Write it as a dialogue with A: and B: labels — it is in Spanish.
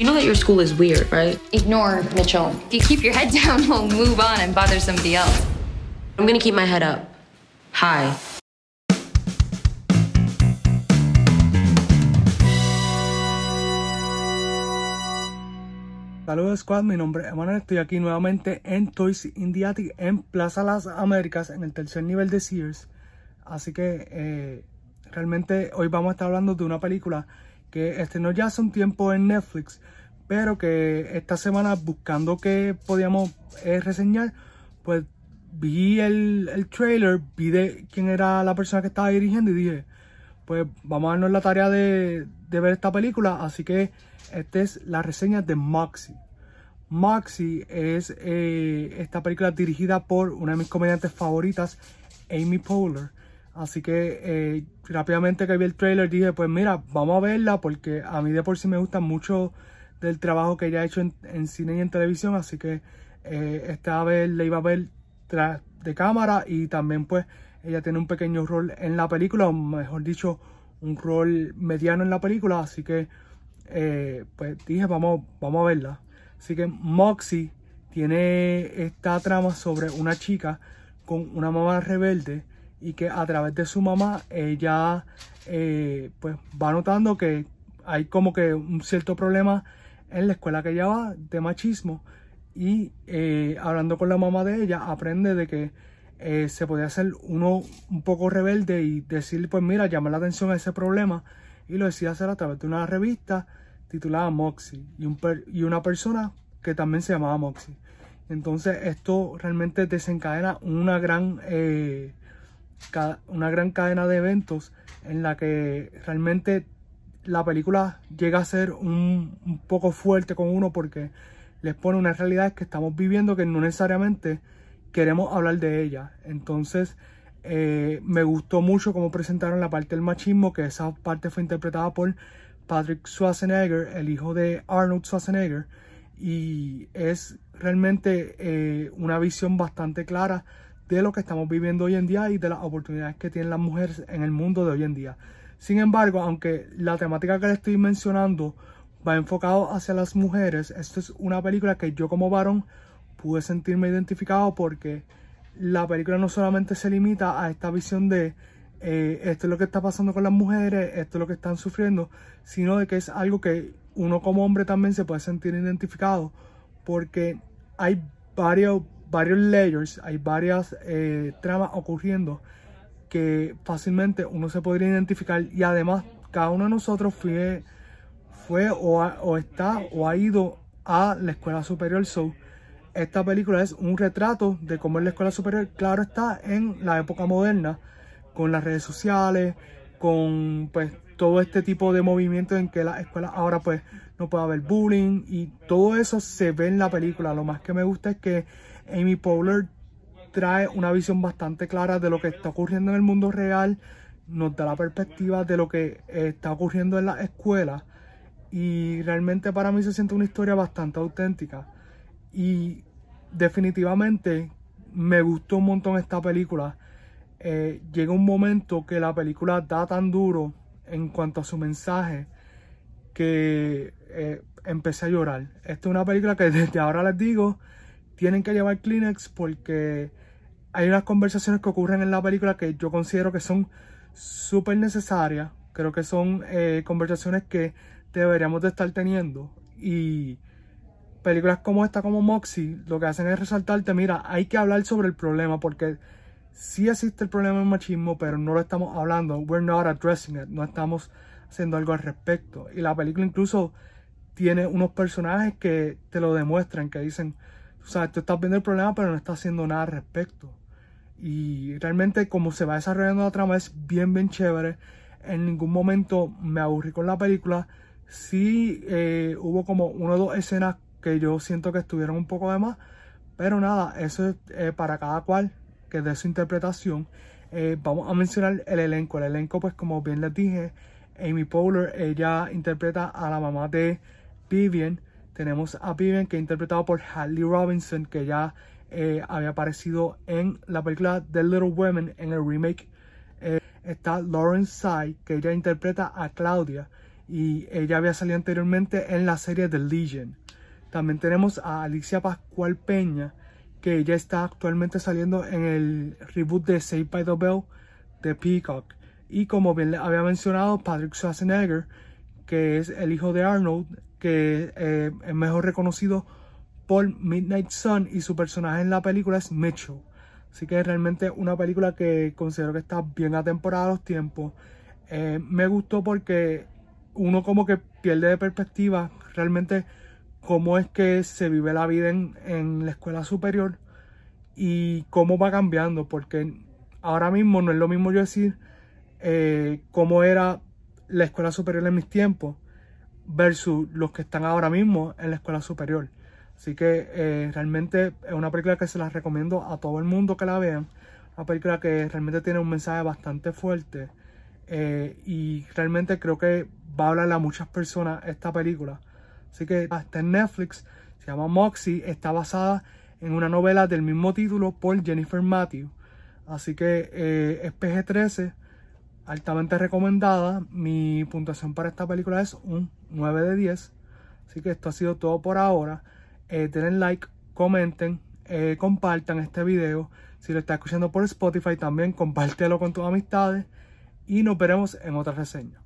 A: You know that your school is weird, right?
B: Ignore Mitchell. If you keep your head down, we'll move on and bother somebody else.
A: I'm gonna keep my head up. Hi.
C: Saludos Squad, mi nombre es Emanuel, estoy aquí nuevamente en Toys Indiatic en Plaza Las Américas en el tercer nivel de Sears. Así que eh, realmente hoy vamos a estar hablando de una película que estrenó ya hace un tiempo en Netflix, pero que esta semana buscando que podíamos eh, reseñar, pues vi el, el, trailer, vi de quién era la persona que estaba dirigiendo y dije, pues vamos a darnos la tarea de, de ver esta película, así que esta es la reseña de Moxie. Moxie es eh, esta película dirigida por una de mis comediantes favoritas, Amy Poehler. Así que eh, rápidamente que vi el trailer dije, pues mira, vamos a verla porque a mí de por sí me gusta mucho del trabajo que ella ha hecho en, cine y en televisión. Así que eh, esta vez la iba a ver tras de cámara y también pues ella tiene un pequeño rol en la película, o mejor dicho, un rol mediano en la película. Así que eh, pues dije, vamos, vamos a verla. Así que Moxie tiene esta trama sobre una chica con una mamá rebelde y que a través de su mamá ella eh, pues va notando que hay como que un cierto problema en la escuela que ella va de machismo y eh, hablando con la mamá de ella aprende de que se podía hacer uno un poco rebelde y decir pues mira llamar la atención a ese problema y lo decía hacer a través de una revista titulada Moxie y, un y una persona que también se llamaba Moxie. Entonces esto realmente desencadena una gran, eh, una gran cadena de eventos en la que realmente la película llega a ser un, poco fuerte con uno porque les pone una realidad que estamos viviendo que no necesariamente queremos hablar de ella. Entonces eh, me gustó mucho cómo presentaron la parte del machismo, que esa parte fue interpretada por Patrick Schwarzenegger, el hijo de Arnold Schwarzenegger, y es realmente eh, una visión bastante clara de lo que estamos viviendo hoy en día y de las oportunidades que tienen las mujeres en el mundo de hoy en día. Sin embargo, aunque la temática que le estoy mencionando va enfocado hacia las mujeres, esto es una película que yo como varón pude sentirme identificado porque la película no solamente se limita a esta visión de eh, esto es lo que está pasando con las mujeres, esto es lo que están sufriendo, sino de que es algo que uno como hombre también se puede sentir identificado porque hay varios, varios layers, hay varias eh, tramas ocurriendo que fácilmente uno se podría identificar y además cada uno de nosotros fue, fue o, o está o ha ido a la escuela superior. So, esta película es un retrato de cómo es la escuela superior, claro está, en la época moderna con las redes sociales, con pues todo este tipo de movimientos en que la escuela ahora pues no puede haber bullying y todo eso se ve en la película. Lo más que me gusta es que Amy Poehler trae una visión bastante clara de lo que está ocurriendo en el mundo real, nos da la perspectiva de lo que está ocurriendo en la escuela y realmente para mí se siente una historia bastante auténtica y definitivamente me gustó un montón esta película eh, llega un momento que la película da tan duro en cuanto a su mensaje que eh, empecé a llorar. Esta es una película que desde ahora les digo, tienen que llevar Kleenex porque hay unas conversaciones que ocurren en la película que yo considero que son súper necesarias. Creo que son eh, conversaciones que deberíamos de estar teniendo. Y películas como esta, como Moxie, lo que hacen es resaltarte, mira, hay que hablar sobre el problema porque sí existe el problema del machismo, pero no lo estamos hablando. We're not addressing it. No estamos haciendo algo al respecto. Y la película incluso tiene unos personajes que te lo demuestran, que dicen, o sea, tú estás viendo el problema, pero no estás haciendo nada al respecto. Y realmente como se va desarrollando la trama es bien, bien chévere. En ningún momento me aburrí con la película. Sí eh, hubo como una o dos escenas que yo siento que estuvieron un poco de más. Pero nada, eso es eh, para cada cual que de su interpretación. Eh, vamos a mencionar el elenco. El elenco, pues como bien les dije, Amy Poehler, ella interpreta a la mamá de Vivian. Tenemos a Vivian que es interpretado por Halle Robinson, que ya eh, había aparecido en la película The Little Women en el remake. Eh, está Lauren Tsai, que ella interpreta a Claudia. y ella había salido anteriormente en la serie The Legion. También tenemos a Alicia Pascual Peña, que ella está actualmente saliendo en el reboot de Saved by the Bell de Peacock. Y como bien había mencionado, Patrick Schwarzenegger, que es el hijo de Arnold, que eh, es mejor reconocido por Midnight Sun y su personaje en la película es Mitchell. Así que realmente una película que considero que está bien atemporada a los tiempos. Eh, me gustó porque uno como que pierde de perspectiva realmente cómo es que se vive la vida en, la escuela superior y cómo va cambiando, porque ahora mismo no es lo mismo yo decir eh, cómo era la escuela superior en mis tiempos versus los que están ahora mismo en la escuela superior. Así que eh, realmente es una película que se la recomiendo a todo el mundo que la vean. Una película que realmente tiene un mensaje bastante fuerte. Eh, y realmente creo que va a hablarle a muchas personas esta película. Así que está en Netflix, se llama Moxie, está basada en una novela del mismo título por Jennifer Matthew. Así que eh, es PG-13, altamente recomendada. Mi puntuación para esta película es un 9 de 10. Así que esto ha sido todo por ahora. Eh, denle like, comenten, eh, compartan este video. Si lo estás escuchando por Spotify también compártelo con tus amistades. Y nos veremos en otra reseña.